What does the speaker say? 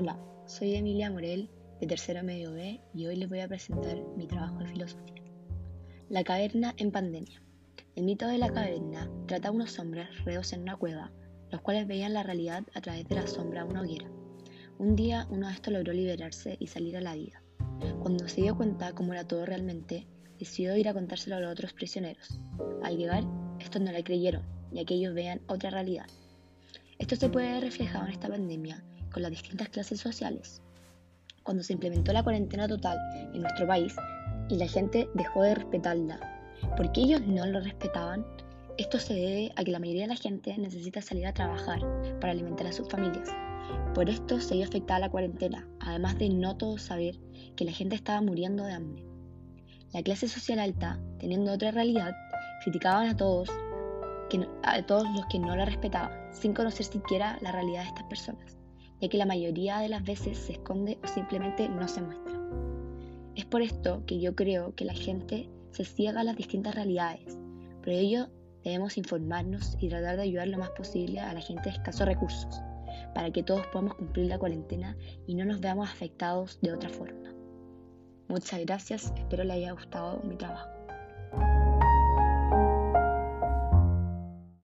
Hola, soy Emilia Morel de Tercero Medio B y hoy les voy a presentar mi trabajo de filosofía. La caverna en pandemia. El mito de la caverna trata a unos hombres reos en una cueva, los cuales veían la realidad a través de la sombra de una hoguera. Un día uno de estos logró liberarse y salir a la vida. Cuando se dio cuenta cómo era todo realmente, decidió ir a contárselo a los otros prisioneros. Al llegar, estos no le creyeron, ya que ellos veían otra realidad. Esto se puede ver reflejado en esta pandemia con las distintas clases sociales. Cuando se implementó la cuarentena total en nuestro país y la gente dejó de respetarla porque ellos no lo respetaban, esto se debe a que la mayoría de la gente necesita salir a trabajar para alimentar a sus familias. Por esto se vio afectada la cuarentena, además de no todos saber que la gente estaba muriendo de hambre. La clase social alta, teniendo otra realidad, criticaban a todos, a todos los que no la respetaban, sin conocer siquiera la realidad de estas personas ya que la mayoría de las veces se esconde o simplemente no se muestra. Es por esto que yo creo que la gente se ciega a las distintas realidades. Por ello, debemos informarnos y tratar de ayudar lo más posible a la gente de escasos recursos, para que todos podamos cumplir la cuarentena y no nos veamos afectados de otra forma. Muchas gracias, espero le haya gustado mi trabajo.